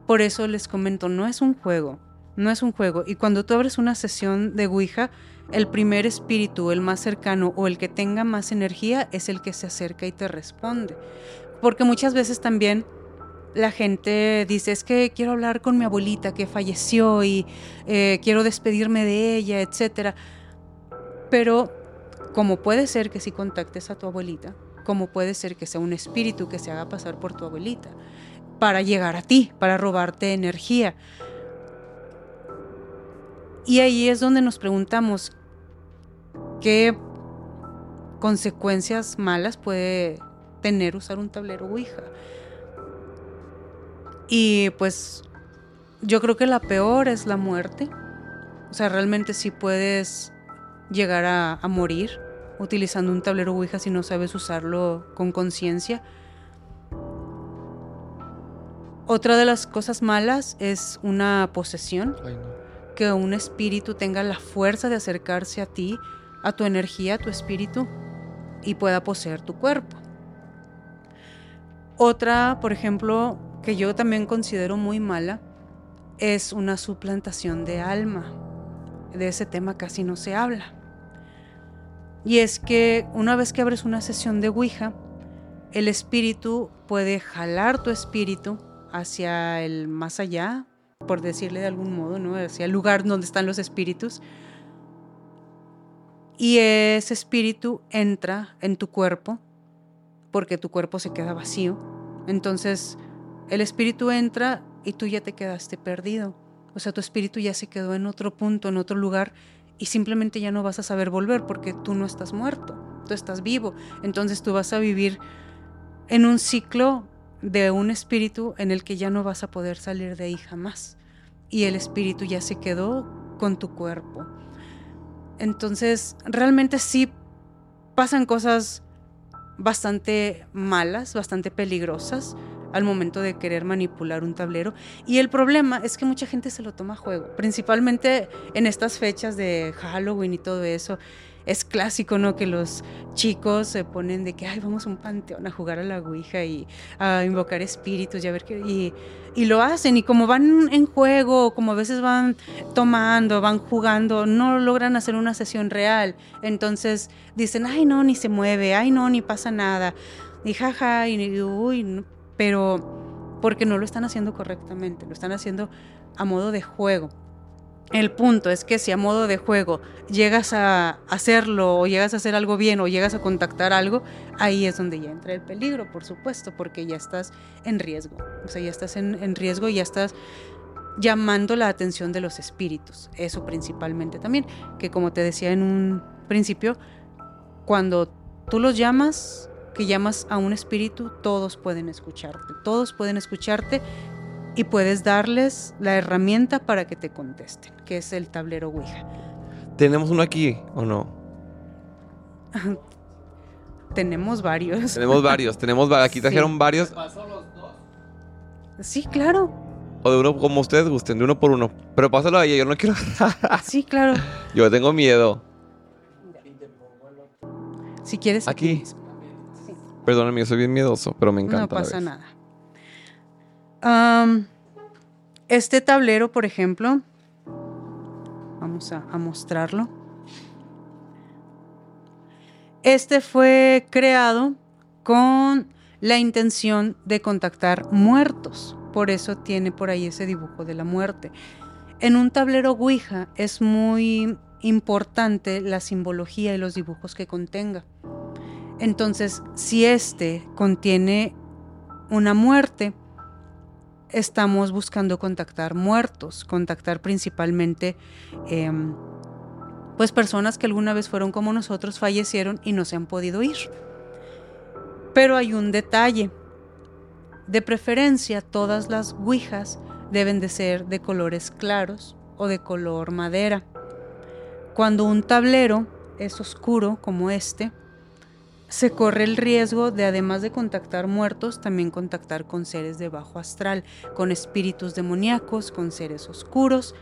Por eso les comento, no es un juego. No es un juego. Y cuando tú abres una sesión de Ouija, el primer espíritu, el más cercano o el que tenga más energía es el que se acerca y te responde. Porque muchas veces también la gente dice, es que quiero hablar con mi abuelita que falleció y eh, quiero despedirme de ella, etc. Pero como puede ser que si contactes a tu abuelita, como puede ser que sea un espíritu que se haga pasar por tu abuelita para llegar a ti, para robarte energía. Y ahí es donde nos preguntamos qué consecuencias malas puede tener, usar un tablero Ouija. Y pues yo creo que la peor es la muerte. O sea, realmente sí puedes llegar a, a morir utilizando un tablero Ouija si no sabes usarlo con conciencia. Otra de las cosas malas es una posesión. Que un espíritu tenga la fuerza de acercarse a ti, a tu energía, a tu espíritu, y pueda poseer tu cuerpo. Otra, por ejemplo, que yo también considero muy mala, es una suplantación de alma. De ese tema casi no se habla. Y es que una vez que abres una sesión de Ouija, el espíritu puede jalar tu espíritu hacia el más allá, por decirle de algún modo, ¿no? hacia el lugar donde están los espíritus. Y ese espíritu entra en tu cuerpo porque tu cuerpo se queda vacío. Entonces el espíritu entra y tú ya te quedaste perdido. O sea, tu espíritu ya se quedó en otro punto, en otro lugar y simplemente ya no vas a saber volver porque tú no estás muerto, tú estás vivo. Entonces tú vas a vivir en un ciclo de un espíritu en el que ya no vas a poder salir de ahí jamás. Y el espíritu ya se quedó con tu cuerpo. Entonces, realmente sí pasan cosas bastante malas, bastante peligrosas. Al momento de querer manipular un tablero. Y el problema es que mucha gente se lo toma a juego, principalmente en estas fechas de Halloween y todo eso es clásico, ¿no? Que los chicos se ponen de que, ay, vamos a un panteón a jugar a la Ouija y a invocar espíritus y a ver qué. Y, y lo hacen. Y como van en juego, como a veces van tomando, van jugando, no logran hacer una sesión real. Entonces dicen, ay, no, ni se mueve, ay, no, ni pasa nada. Y jaja, y uy, pero porque no lo están haciendo correctamente, lo están haciendo a modo de juego. El punto es que si a modo de juego llegas a hacerlo o llegas a hacer algo bien o llegas a contactar algo, ahí es donde ya entra el peligro, por supuesto, porque ya estás en riesgo. O sea, ya estás en, riesgo y ya estás llamando la atención de los espíritus. Eso principalmente también, que como te decía en un principio, cuando tú los llamas, que llamas a un espíritu, todos pueden escucharte, todos pueden escucharte y puedes darles la herramienta para que te contesten, que es el tablero Ouija. ¿Tenemos uno aquí o no? tenemos varios. Tenemos varios, tenemos aquí trajeron varios. ¿Pasó los dos? Sí, claro. O de uno como ustedes gusten, de uno por uno. Pero pásalo a ella, yo no quiero. sí, claro. Yo tengo miedo. Si quieres. Aquí. Perdóname, soy bien miedoso, pero me encanta. No pasa nada este tablero, por ejemplo, vamos a, a mostrarlo. Este fue creado con la intención de contactar muertos. Por eso tiene por ahí ese dibujo de la muerte. En un tablero Ouija es muy importante la simbología y los dibujos que contenga. Entonces, si este contiene una muerte, estamos buscando contactar muertos, contactar principalmente em, pues personas que alguna vez fueron como nosotros, fallecieron y no se han podido ir. Pero hay un detalle. De preferencia, todas las ouijas deben de ser de colores claros o de color madera. Cuando un tablero es oscuro como este, se corre el riesgo de, además de contactar muertos, también contactar con seres de bajo astral, con espíritus demoníacos, con seres oscuros,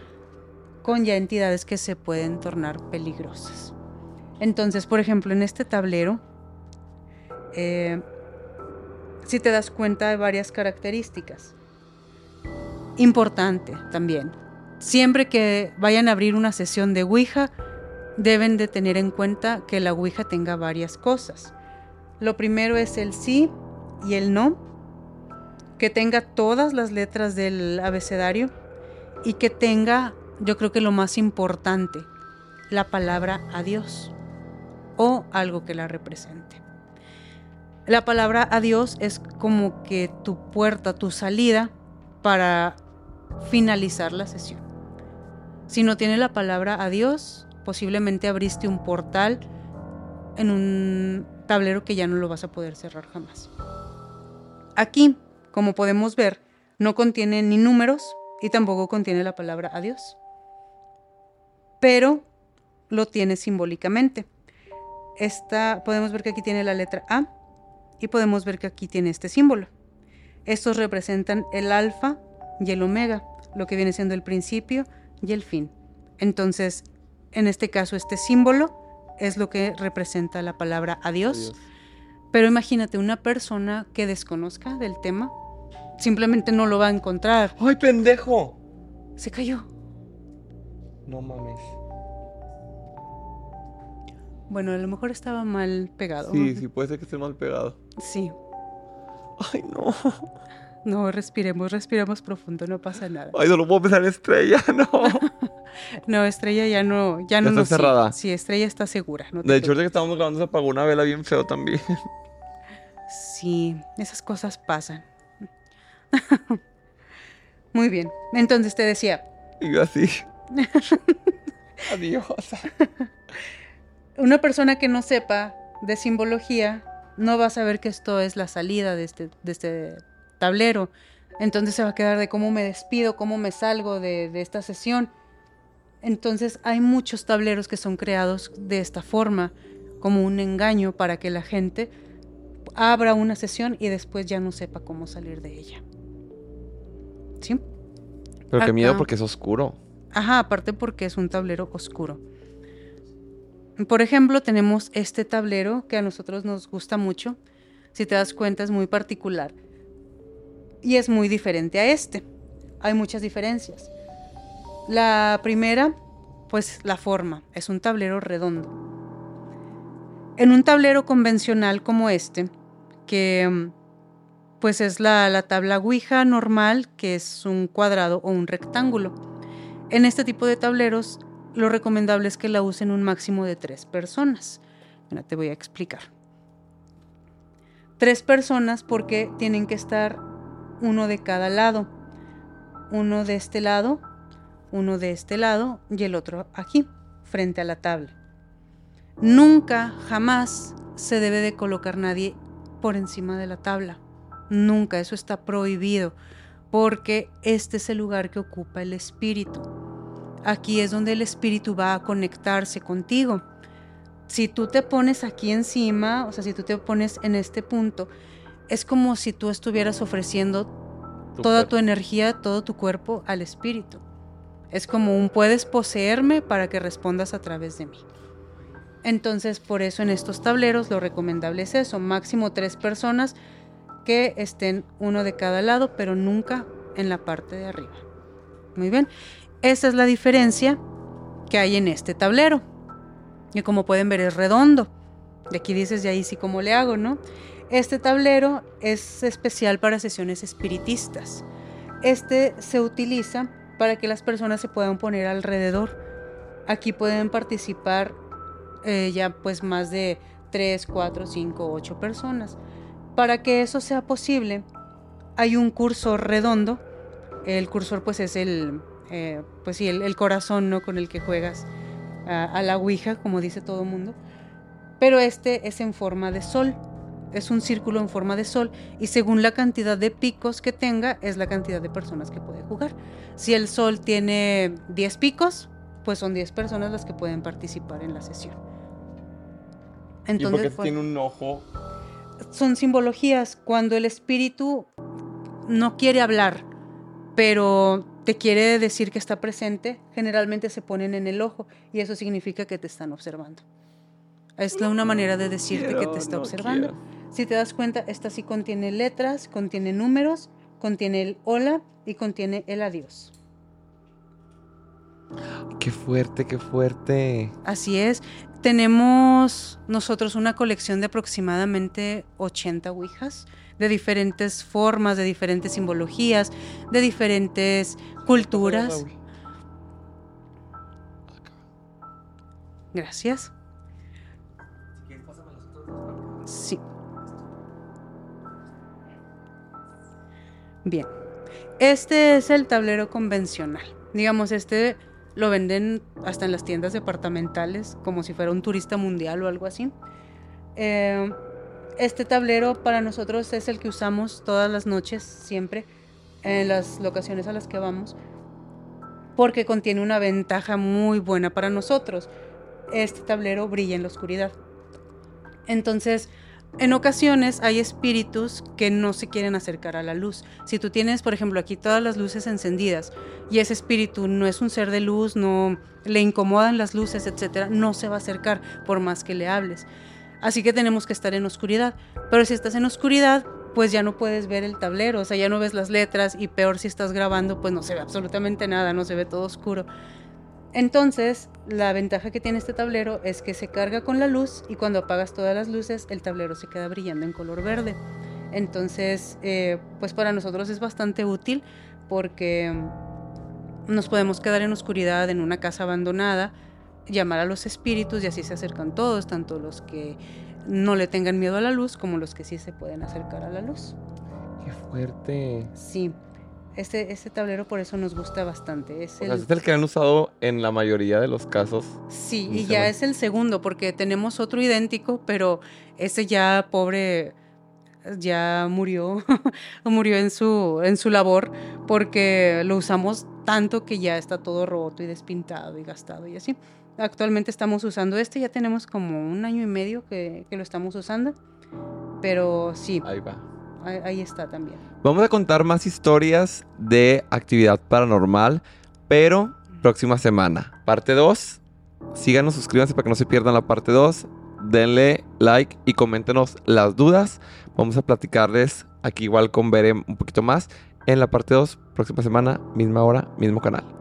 con ya entidades que se pueden tornar peligrosas. Entonces, por ejemplo, en este tablero, eh, si te das cuenta de varias características. Importante también. Siempre que vayan a abrir una sesión de Ouija, deben de tener en cuenta que la Ouija tenga varias cosas. Lo primero es el sí y el no, que tenga todas las letras del abecedario y que tenga, yo creo que lo más importante, la palabra adiós o algo que la represente. La palabra adiós es como que tu puerta, tu salida para finalizar la sesión. Si no tiene la palabra adiós, posiblemente abriste un portal en un tablero que ya no lo vas a poder cerrar jamás. Aquí, como podemos ver, no contiene ni números y tampoco contiene la palabra adiós. Pero lo tiene simbólicamente. Esta, podemos ver que aquí tiene la letra A y podemos ver que aquí tiene este símbolo. Estos representan el alfa y el omega, lo que viene siendo el principio y el fin. Entonces, en este caso, este símbolo es lo que representa la palabra adiós. Pero imagínate una persona que desconozca del tema, simplemente no lo va a encontrar. ¡Ay, pendejo! Se cayó. No mames. Bueno, a lo mejor estaba mal pegado. Sí, sí, puede ser que esté mal pegado. Sí. Ay, no. No, respiremos, respiremos profundo, no pasa nada. Ay, no lo puedo pensar Estrella, no. no, Estrella ya no, ya, no está cerrada. Sí, Estrella está segura. de hecho, que estábamos grabando se apagó una vela bien feo también. Sí, esas cosas pasan. Muy bien. Entonces te decía. Y yo así. Adiós. Una persona que no sepa de simbología no va a saber que esto es la salida de este, de este tablero. Entonces se va a quedar de cómo me despido, cómo me salgo de, esta sesión. Entonces hay muchos tableros que son creados de esta forma, como un engaño para que la gente abra una sesión y después ya no sepa cómo salir de ella. ¿Sí? Pero qué miedo porque es oscuro. Ajá, aparte porque es un tablero oscuro. Por ejemplo, tenemos este tablero que a nosotros nos gusta mucho. Si te das cuenta, es muy particular. Y es muy diferente a este. Hay muchas diferencias. La primera, pues la forma. Es un tablero redondo. En un tablero convencional como este, que pues es la, la tabla Ouija normal, que es un cuadrado o un rectángulo. En este tipo de tableros, lo recomendable es que la usen un máximo de tres personas. Ahora te voy a explicar. Tres personas porque tienen que estar uno de cada lado. Uno de este lado, uno de este lado y el otro aquí, frente a la tabla. Nunca, jamás se debe de colocar nadie por encima de la tabla. Nunca, eso está prohibido, porque este es el lugar que ocupa el espíritu. Aquí es donde el espíritu va a conectarse contigo. Si tú te pones aquí encima, o sea, si tú te pones en este punto, es como si tú estuvieras ofreciendo Tu toda cuerpo. tu energía, todo tu cuerpo al espíritu. Es como un puedes poseerme para que respondas a través de mí. Entonces, por eso en estos tableros lo recomendable es eso, máximo tres personas que estén uno de cada lado, pero nunca en la parte de arriba. Muy bien, esa es la diferencia que hay en este tablero. Y como pueden ver es redondo. Y aquí dices, y ahí sí cómo le hago, ¿no? Este tablero es especial para sesiones espiritistas. Este se utiliza para que las personas se puedan poner alrededor. Aquí pueden participar eh, ya pues más de 3, 4, 5, 8 personas. Para que eso sea posible, hay un cursor redondo. El cursor pues es el, eh, pues sí, el, corazón ¿no? con el que juegas a, a la Ouija, como dice todo el mundo. Pero este es en forma de sol. Es un círculo en forma de sol y según la cantidad de picos que tenga es la cantidad de personas que puede jugar. Si el sol tiene 10 picos, pues son 10 personas las que pueden participar en la sesión. ¿Y por qué Entonces, tiene un ojo? son simbologías cuando el espíritu no quiere hablar, pero te quiere decir que está presente, generalmente se ponen en el ojo y eso significa que te están observando. Es la- una manera de decirte que te está no observando. quiero. Si te das cuenta, esta sí contiene letras, contiene números, contiene el hola y contiene el adiós. Qué fuerte, qué fuerte. Así es. Tenemos nosotros una colección de aproximadamente 80 ouijas de diferentes formas, de diferentes simbologías, de diferentes culturas. Gracias. Sí. Bien. Este es el tablero convencional. Digamos, este lo venden hasta en las tiendas departamentales, como si fuera un turista mundial o algo así. Eh, este tablero para nosotros es el que usamos todas las noches, siempre, en las locaciones a las que vamos, porque contiene una ventaja muy buena para nosotros. Este tablero brilla en la oscuridad. Entonces, en ocasiones hay espíritus que no se quieren acercar a la luz. Si tú tienes, por ejemplo, aquí todas las luces encendidas y ese espíritu no es un ser de luz, no le incomodan las luces, etcétera, no se va a acercar por más que le hables. Así que tenemos que estar en oscuridad. Pero si estás en oscuridad, pues ya no puedes ver el tablero, o sea, ya no ves las letras y peor si estás grabando, pues no se ve absolutamente nada, no se ve todo oscuro. Entonces, la ventaja que tiene este tablero es que se carga con la luz y cuando apagas todas las luces, el tablero se queda brillando en color verde. Entonces, eh, pues para nosotros es bastante útil porque nos podemos quedar en oscuridad en una casa abandonada, llamar a los espíritus y así se acercan todos, tanto los que no le tengan miedo a la luz como los que sí se pueden acercar a la luz. Qué fuerte. Sí, este, este tablero por eso nos gusta bastante. Es O sea, el, es el que han usado en la mayoría de los casos. Sí, y ya es el segundo, porque tenemos otro idéntico, pero ese ya pobre ya murió, murió en su, en su labor, porque lo usamos tanto que ya está todo roto y despintado y gastado y así. Actualmente estamos usando este, ya tenemos como un año y medio que, que lo estamos usando. Pero sí, Ahí va. Ahí, está también. Vamos a contar más historias de actividad paranormal, pero próxima semana. Parte 2. Síganos, suscríbanse para que no se pierdan la parte 2. Denle like y coméntenos las dudas. Vamos a platicarles aquí igual con Bere un poquito más en la parte 2, próxima semana, misma hora, mismo canal.